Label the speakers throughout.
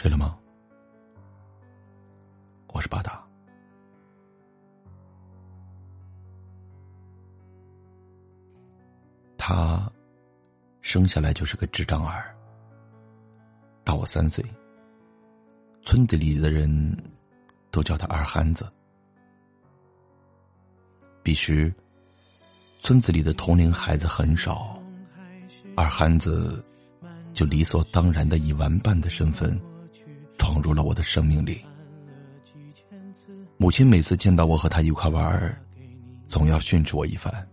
Speaker 1: 睡了吗？我是巴达。他生下来就是个智障儿，大我三岁。村子里的人都叫他二憨子。彼时，村子里的同龄孩子很少，二憨子就理所当然的以玩伴的身份闯入了我的生命里。母亲每次见到我和他一块玩，总要训斥我一番，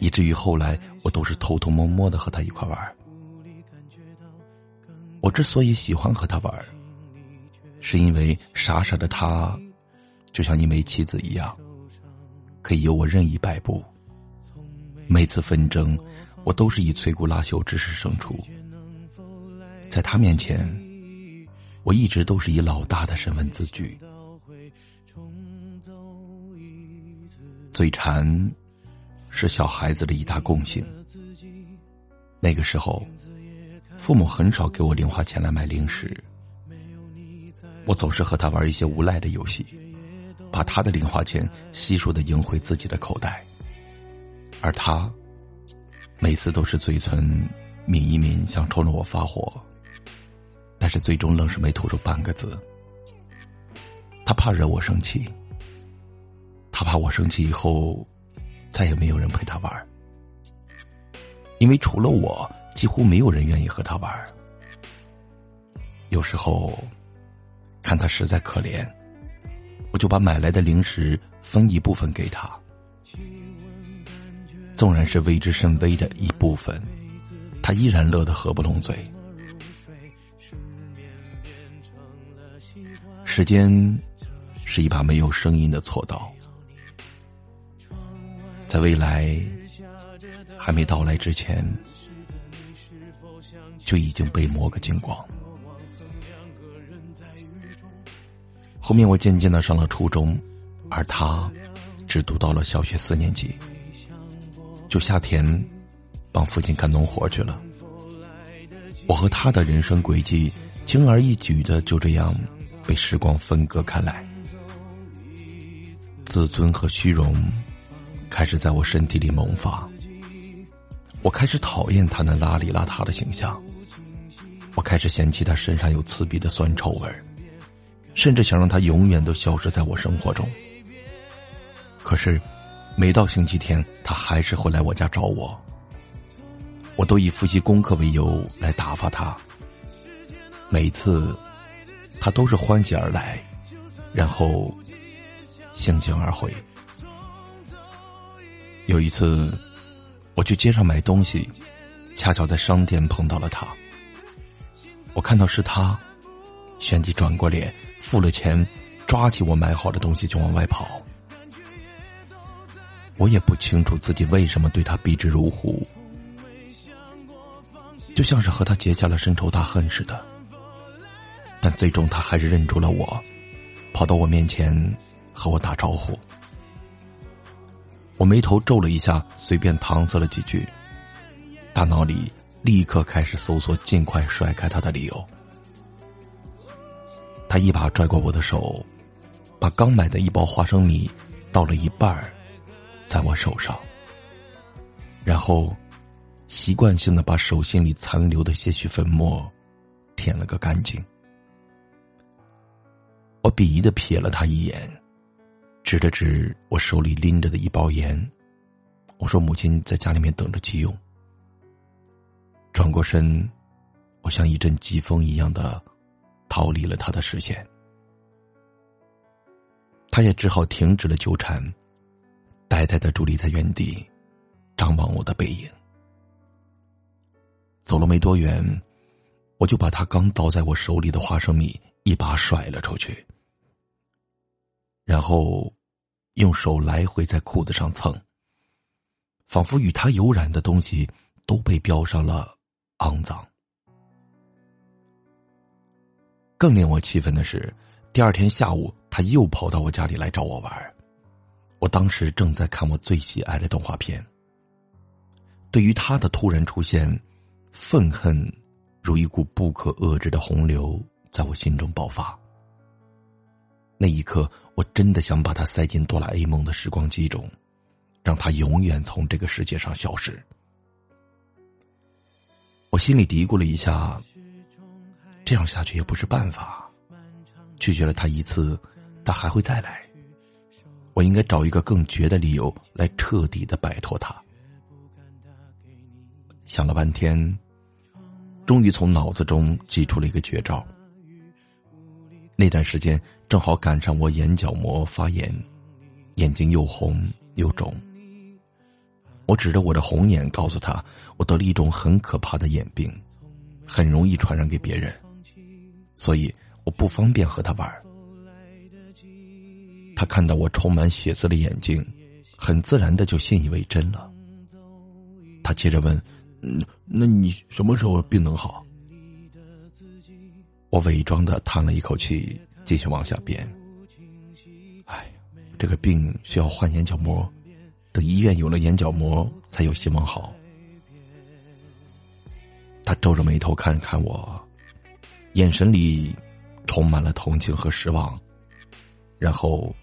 Speaker 1: 以至于后来我都是偷偷摸摸的和他一块玩。我之所以喜欢和他玩，是因为傻傻的他，就像一枚棋子一样，可以由我任意摆布。每次纷争，我都是以摧枯拉朽之势胜出。在他面前，我一直都是以老大的身份自居。嘴馋是小孩子的一大共性。那个时候，父母很少给我零花钱来买零食，我总是和他玩一些无赖的游戏，把他的零花钱悉数的赢回自己的口袋，而他每次都是嘴唇抿一抿，想冲着我发火，是最终愣是没吐出半个字。他怕惹我生气。他怕我生气以后，再也没有人陪他玩因为除了我，几乎没有人愿意和他玩有时候，看他实在可怜，我就把买来的零食分一部分给他，纵然是微之甚微的一部分，他依然乐得合不拢嘴。时间是一把没有声音的锉刀。在未来还没到来之前，就已经被磨个精光。后面我渐渐的上了初中，而他只读到了小学四年级，就下田帮父亲干农活去了。我和他的人生轨迹，轻而易举的就这样被时光分割开来，自尊和虚荣。开始在我身体里萌发，我开始讨厌他那邋里邋遢的形象，我开始嫌弃他身上有刺鼻的酸臭味甚至想让他永远都消失在我生活中。可是，每到星期天，他还是会来我家找我，我都以复习功课为由来打发他。每次，他都是欢喜而来，然后悻悻而回。有一次，我去街上买东西，恰巧在商店碰到了他。我看到是他，旋即转过脸，付了钱，抓起我买好的东西就往外跑。我也不清楚自己为什么对他避之如虎，就像是和他结下了深仇大恨似的。但最终他还是认出了我，跑到我面前和我打招呼。我眉头皱了一下，随便搪塞了几句，大脑里立刻开始搜索尽快甩开他的理由。他一把拽过我的手，把刚买的一包花生米倒了一半儿在我手上，然后习惯性的把手心里残留的些许粉末舔了个干净。我鄙夷的瞥了他一眼。指了指我手里拎着的一包盐，我说：“母亲在家里面等着急用。”转过身，我像一阵疾风一样的逃离了他的视线。他也只好停止了纠缠，呆呆的伫立在原地，张望我的背影。走了没多远，我就把他刚倒在我手里的花生米一把甩了出去。然后，用手来回在裤子上蹭，仿佛与他有染的东西都被标上了肮脏。更令我气愤的是，第二天下午他又跑到我家里来找我玩我当时正在看我最喜爱的动画片。对于他的突然出现，愤恨如一股不可遏制的洪流在我心中爆发。那一刻，我真的想把他塞进哆啦 A 梦的时光机中，让他永远从这个世界上消失。我心里嘀咕了一下，这样下去也不是办法。拒绝了他一次，他还会再来。我应该找一个更绝的理由来彻底的摆脱他。想了半天，终于从脑子中挤出了一个绝招。那段时间正好赶上我眼角膜发炎，眼睛又红又肿。我指着我的红眼告诉他，我得了一种很可怕的眼病，很容易传染给别人，所以我不方便和他玩。他看到我充满血丝的眼睛，很自然的就信以为真了。他接着问：“嗯，那你什么时候病能好？”我伪装的叹了一口气，继续往下编。哎，这个病需要换眼角膜，等医院有了眼角膜，才有希望好。他皱着眉头看看我，眼神里充满了同情和失望，然后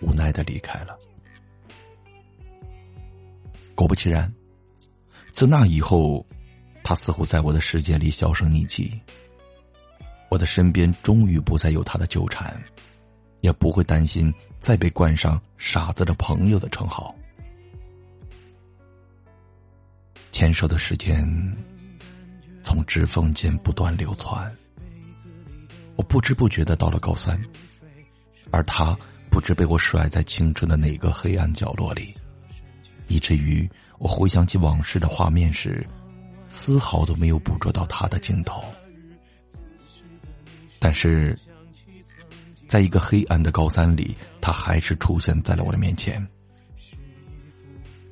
Speaker 1: 无奈的离开了。果不其然，自那以后，他似乎在我的世界里销声匿迹。我的身边终于不再有他的纠缠，也不会担心再被冠上“傻子”的朋友的称号。牵手的时间从指缝间不断流窜，我不知不觉的到了高三，而他不知被我甩在青春的哪个黑暗角落里，以至于我回想起往事的画面时，丝毫都没有捕捉到他的镜头。但是，在一个黑暗的高三里，他还是出现在了我的面前。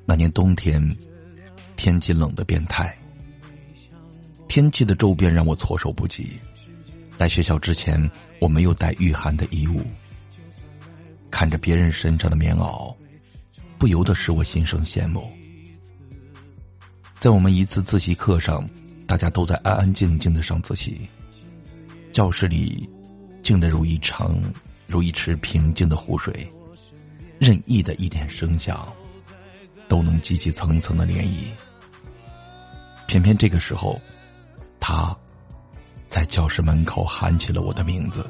Speaker 1: 那年冬天，天气冷的变态，天气的骤变让我措手不及。来学校之前，我没有带御寒的衣物，看着别人身上的棉袄，不由得使我心生羡慕。在我们一次自习课上，大家都在安安静静的上自习。教室里，静得如一场，如一池平静的湖水，任意的一点声响，都能激起层层的涟漪。偏偏这个时候，他，在教室门口喊起了我的名字，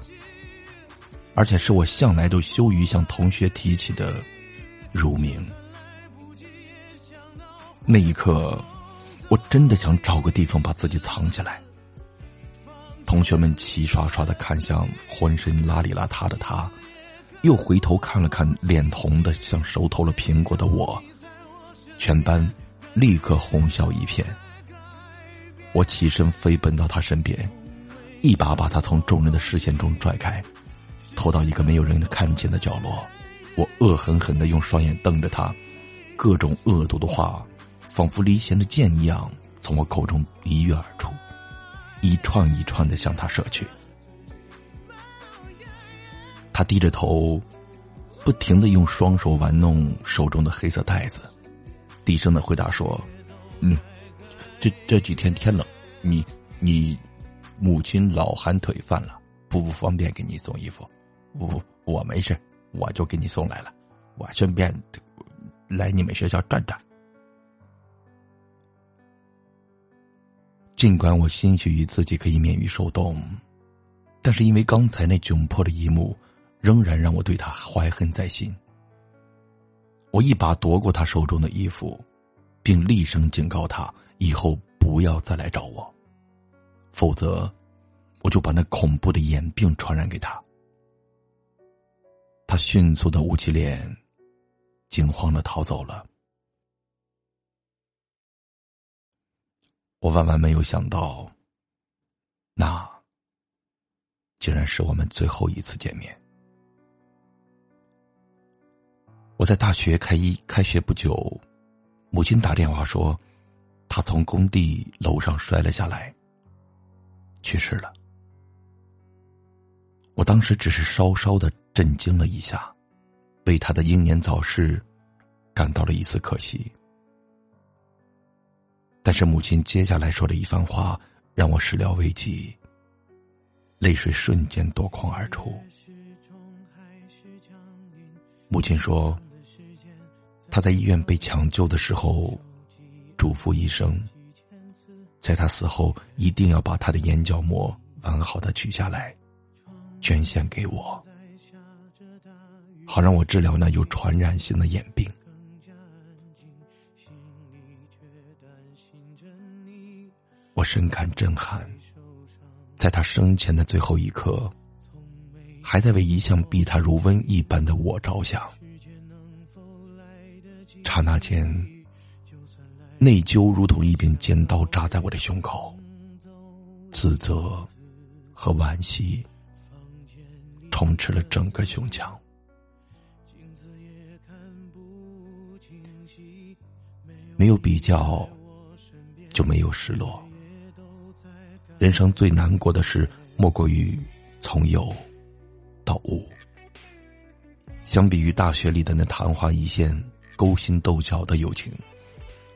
Speaker 1: 而且是我向来都羞于向同学提起的乳名。那一刻，我真的想找个地方把自己藏起来。同学们齐刷刷的看向浑身邋里邋遢的他，又回头看了看脸红的像熟透了苹果的我，全班立刻哄笑一片。我起身飞奔到他身边，一把把他从众人的视线中拽开，拖到一个没有人看见的角落。我恶狠狠的用双眼瞪着他，各种恶毒的话，仿佛离弦的箭一样从我口中一跃而。一串一串的向他射去，他低着头，不停的用双手玩弄手中的黑色袋子，低声的回答说：“嗯，这这几天天冷，你你母亲老寒腿犯了，不不方便给你送衣服，我我没事，我就给你送来了，我顺便来你们学校转转。”尽管我欣许于自己可以免于受冻，但是因为刚才那窘迫的一幕，仍然让我对他怀恨在心。我一把夺过他手中的衣服，并厉声警告他以后不要再来找我，否则我就把那恐怖的眼病传染给他。他迅速的捂起脸，惊慌的逃走了。我万万没有想到，那竟然是我们最后一次见面。我在大学开一开学不久，母亲打电话说，她从工地楼上摔了下来，去世了。我当时只是稍稍的震惊了一下，为她的英年早逝感到了一丝可惜。但是母亲接下来说的一番话让我始料未及。泪水瞬间夺眶而出。母亲说，他在医院被抢救的时候，嘱咐医生，在他死后一定要把他的眼角膜完好的取下来，捐献给我，好让我治疗那有传染性的眼病。我深感震撼，在他生前的最后一刻，还在为一向避他如瘟一般的我着想。刹那间，内疚如同一柄尖刀扎在我的胸口，自责和惋惜充斥了整个胸腔。没有比较，就没有失落。人生最难过的事，莫过于从有到无。相比于大学里的那昙花一现、勾心斗角的友情，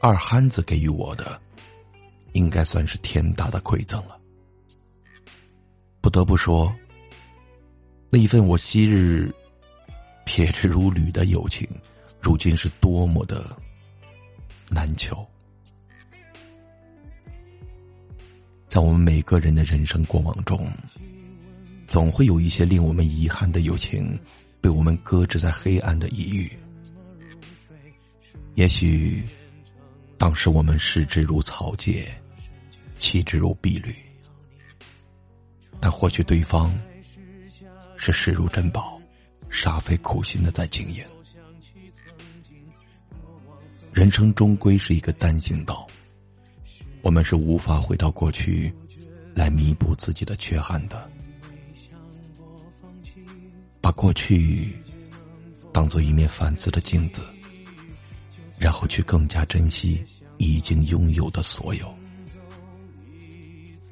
Speaker 1: 二憨子给予我的，应该算是天大的馈赠了。不得不说，那一份我昔日撇之如履的友情，如今是多么的难求。在我们每个人的人生过往中，总会有一些令我们遗憾的友情，被我们搁置在黑暗的一隅。也许，当时我们视之如草芥，弃之如敝履，但或许对方是视如珍宝，煞费苦心的在经营。人生终归是一个单行道。我们是无法回到过去，来弥补自己的缺憾的。把过去当做一面反思的镜子，然后去更加珍惜已经拥有的所有。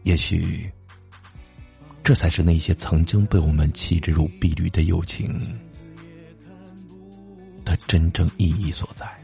Speaker 1: 也许，这才是那些曾经被我们弃之如敝履的友情的真正意义所在。